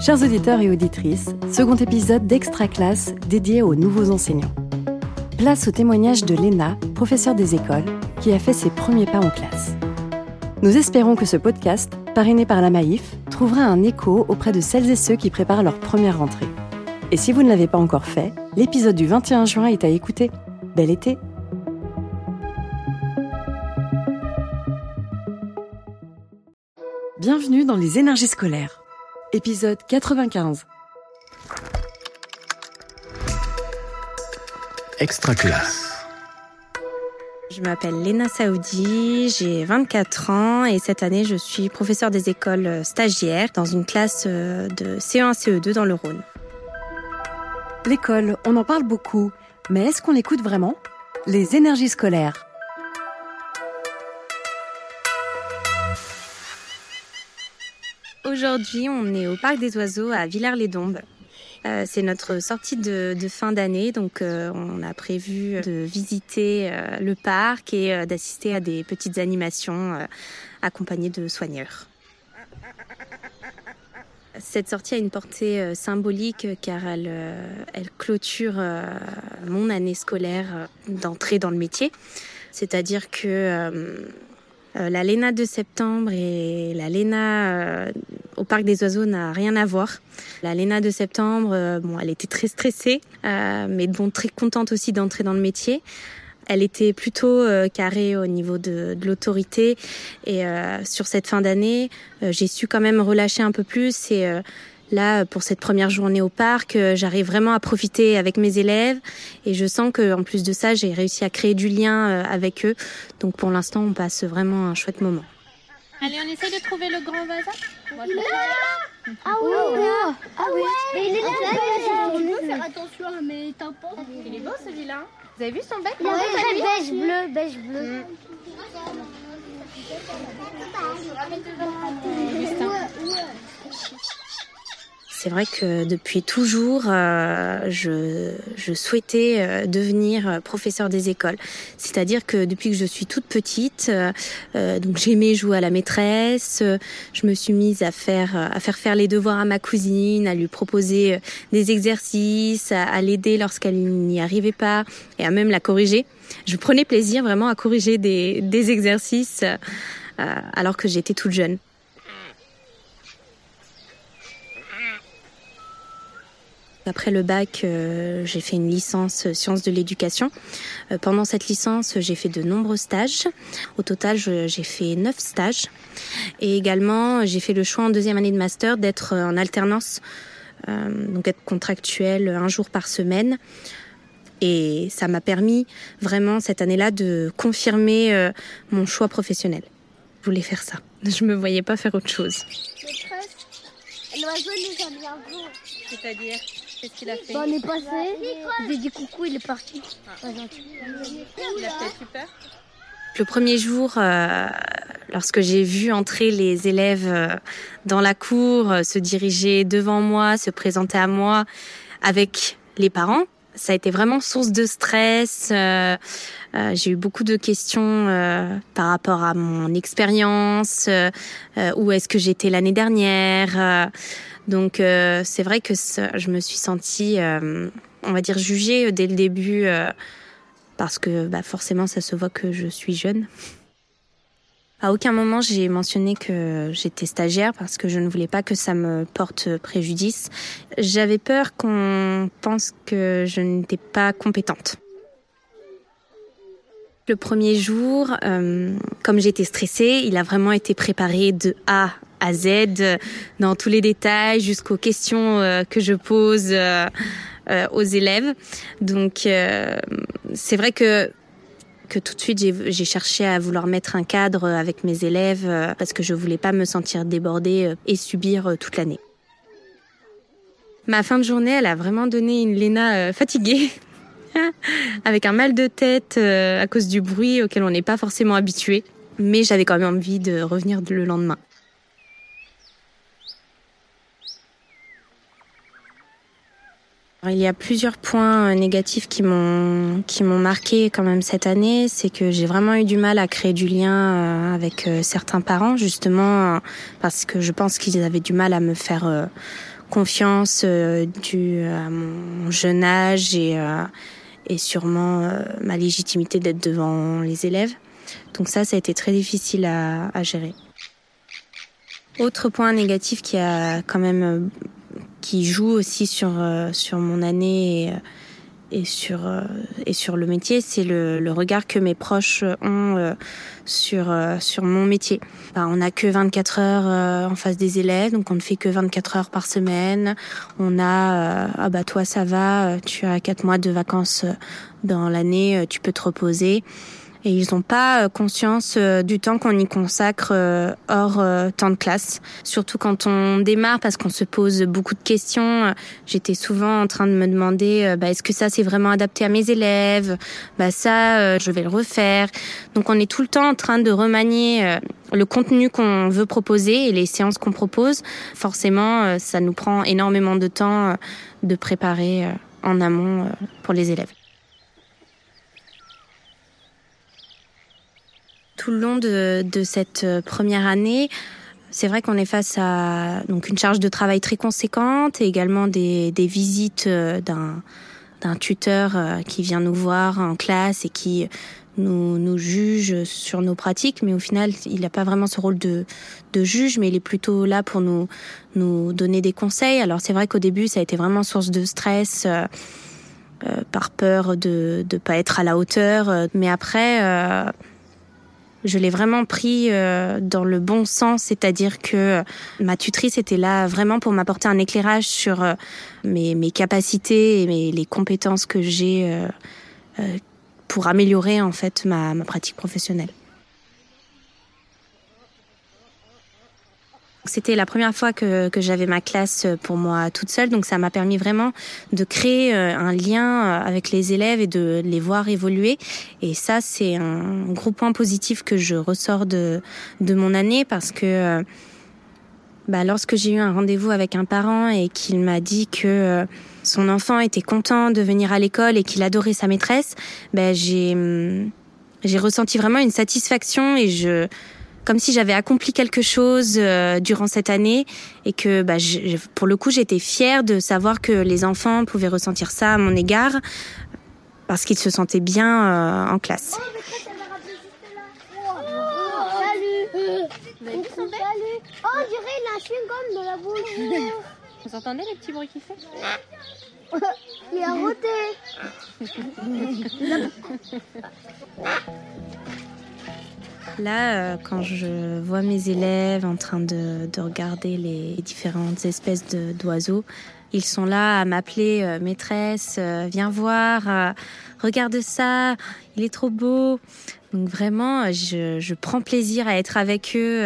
Chers auditeurs et auditrices, second épisode d'Extra Classe dédié aux nouveaux enseignants. Place au témoignage de Léna, professeure des écoles, qui a fait ses premiers pas en classe. Nous espérons que ce podcast, parrainé par la Maïf, trouvera un écho auprès de celles et ceux qui préparent leur première rentrée. Et si vous ne l'avez pas encore fait, l'épisode du 21 juin est à écouter. Bel été Bienvenue dans les énergies scolaires. Épisode 95. Extra classe. Je m'appelle Léna Saoudi, j'ai 24 ans et cette année je suis professeure des écoles stagiaires dans une classe euh, de CE1 CE2 dans le Rhône. L'école, on en parle beaucoup, mais est-ce qu'on l'écoute vraiment? Les énergies scolaires. Aujourd'hui, on est au Parc des Oiseaux à Villars-les-Dombes. Euh, c'est notre sortie de, fin d'année, donc euh, on a prévu de visiter euh, le parc et d'assister à des petites animations accompagnées de soigneurs. Cette sortie a une portée symbolique car elle, elle clôture mon année scolaire d'entrée dans le métier. C'est-à-dire que euh, la Léna de septembre et la Léna euh, au parc des oiseaux n'a rien à voir. La Léna de septembre, euh, bon, elle était très stressée, mais bon, très contente aussi d'entrer dans le métier. Elle était plutôt carrée au niveau de, de l'autorité et sur cette fin d'année, j'ai su quand même relâcher un peu plus et Là, pour cette première journée au parc, euh, j'arrive vraiment à profiter avec mes élèves et je sens que, en plus de ça, j'ai réussi à créer du lien euh, avec eux. Donc, pour l'instant, on passe vraiment un chouette moment. Allez, on essaye de trouver le grand bazar. Il est là Ah oui, là Ah oui Mais il est là On peut faire attention à mes tampons. Il est beau celui-là. Vous avez vu son bec? Il est beige bleu, beige bleu. C'est vrai que depuis toujours, euh, je, je, souhaitais euh, devenir euh, professeur des écoles. C'est-à-dire que depuis que je suis toute petite, donc j'aimais jouer à la maîtresse. je me suis mise à faire à faire faire les devoirs à ma cousine, à lui proposer des exercices, à, à l'aider lorsqu'elle n'y arrivait pas et à même la corriger. Je prenais plaisir vraiment à corriger des, des exercices alors que j'étais toute jeune. Après le bac, euh, j'ai fait une licence sciences de l'éducation. Euh, pendant cette licence, j'ai fait de nombreux stages. Au total, j'ai fait neuf stages. Et également, j'ai fait le choix en deuxième année de master d'être en alternance, euh, donc être contractuel un jour par semaine. Et ça m'a permis vraiment cette année-là de confirmer mon choix professionnel. Je voulais faire ça. Je me voyais pas faire autre chose. L'oiseau nous a bien C'est-à-dire? Qu'est-ce qu'il a fait On est passé, j'ai dit coucou, il est parti. Ah. Il a eu peur le premier jour, euh, lorsque j'ai vu entrer les élèves euh, dans la cour, euh, se diriger devant moi, se présenter à moi avec les parents, ça a été vraiment source de stress. j'ai eu beaucoup de questions par rapport à mon expérience, où est-ce que j'étais l'année dernière. Donc euh, c'est vrai que je me suis sentie, euh, on va dire, jugée dès le début euh, parce que bah, forcément ça se voit que je suis jeune. À aucun moment j'ai mentionné que j'étais stagiaire parce que je ne voulais pas que ça me porte préjudice. J'avais peur qu'on pense que je n'étais pas compétente. Le premier jour, comme j'étais stressée, il a vraiment été préparé de A à Z, dans tous les détails, jusqu'aux questions euh, que je pose euh, euh, aux élèves. Donc c'est vrai que que tout de suite j'ai cherché à vouloir mettre un cadre avec mes élèves parce que je voulais pas me sentir débordée et subir toute l'année. Ma fin de journée, elle a vraiment donné une Léna fatiguée, avec un mal de tête à cause du bruit auquel on n'est pas forcément habitué. Mais j'avais quand même envie de revenir le lendemain. Il y a plusieurs points euh, négatifs qui m'ont qui m'ont marqué quand même cette année, c'est que j'ai vraiment eu du mal à créer du lien euh, avec euh, certains parents justement parce que je pense qu'ils avaient du mal à me faire confiance due à mon jeune âge et, et sûrement ma légitimité d'être devant les élèves. Donc ça, ça a été très difficile à, à gérer. Autre point négatif qui a quand même qui joue aussi sur sur mon année et, et sur euh, et sur le métier, c'est le, le, regard que mes proches ont euh, sur euh, sur mon métier. On n'a que 24 heures en face des élèves, donc on ne fait que 24 heures par semaine. On a ah bah toi ça va, tu as quatre mois de vacances dans l'année, tu peux te reposer et ils n'ont pas euh, conscience euh, du temps qu'on y consacre euh, hors temps de classe. Surtout quand on démarre parce qu'on se pose beaucoup de questions. J'étais souvent en train de me demander bah, est-ce que ça c'est vraiment adapté à mes élèves? Bah ça je vais le refaire. Donc on est tout le temps en train de remanier le contenu qu'on veut proposer et les séances qu'on propose. Forcément ça nous prend énormément de temps de préparer en amont pour les élèves. Tout le long de, cette euh, première année, c'est vrai qu'on est face à donc une charge de travail très conséquente et également des, visites euh, d'un d'un tuteur euh, qui vient nous voir en classe et qui nous, nous juge sur nos pratiques, mais au final, il n'a pas vraiment ce rôle de, de juge, mais il est plutôt là pour nous, nous donner des conseils. Alors c'est vrai qu'au début, ça a été vraiment source de stress. par peur de ne pas être à la hauteur. Mais après, je l'ai vraiment pris euh, dans le bon sens, c'est-à-dire que ma tutrice était là vraiment pour m'apporter un éclairage sur euh, mes, mes, capacités et mes, les compétences que j'ai euh, pour améliorer en fait ma, ma pratique professionnelle. C'était la première fois que, j'avais ma classe pour moi toute seule, donc ça m'a permis vraiment de créer euh, un lien euh, avec les élèves et de les voir évoluer. Et ça, c'est un gros point positif que je ressors de, de mon année parce que euh, bah, lorsque j'ai eu un rendez-vous avec un parent et qu'il m'a dit que son enfant était content de venir à l'école et qu'il adorait sa maîtresse, bah, j'ai hum, j'ai ressenti vraiment une satisfaction et je comme si j'avais accompli quelque chose euh, durant cette année et que bah, je, pour le coup j'étais fière de savoir que les enfants pouvaient ressentir ça à mon égard parce qu'ils se sentaient bien euh, en classe. Oh, on dirait il a un chewing-gum dans la bouche. Vous entendez les petits bruits qu'il fait Il a roté. Là, euh, quand je vois mes élèves en train de, regarder les différentes espèces d'oiseaux, ils sont là à m'appeler euh, maîtresse, euh, viens voir, regarde ça, il est trop beau. Donc vraiment, je, je prends plaisir à être avec eux.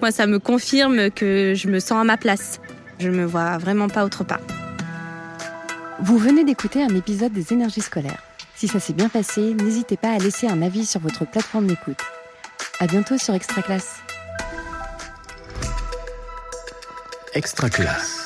Moi, ça me confirme que je me sens à ma place. Je ne me vois vraiment pas autre part. Vous venez d'écouter un épisode des énergies scolaires. Si ça s'est bien passé, n'hésitez pas à laisser un avis sur votre plateforme d'écoute. À bientôt sur Extra Classe. Extra Classe.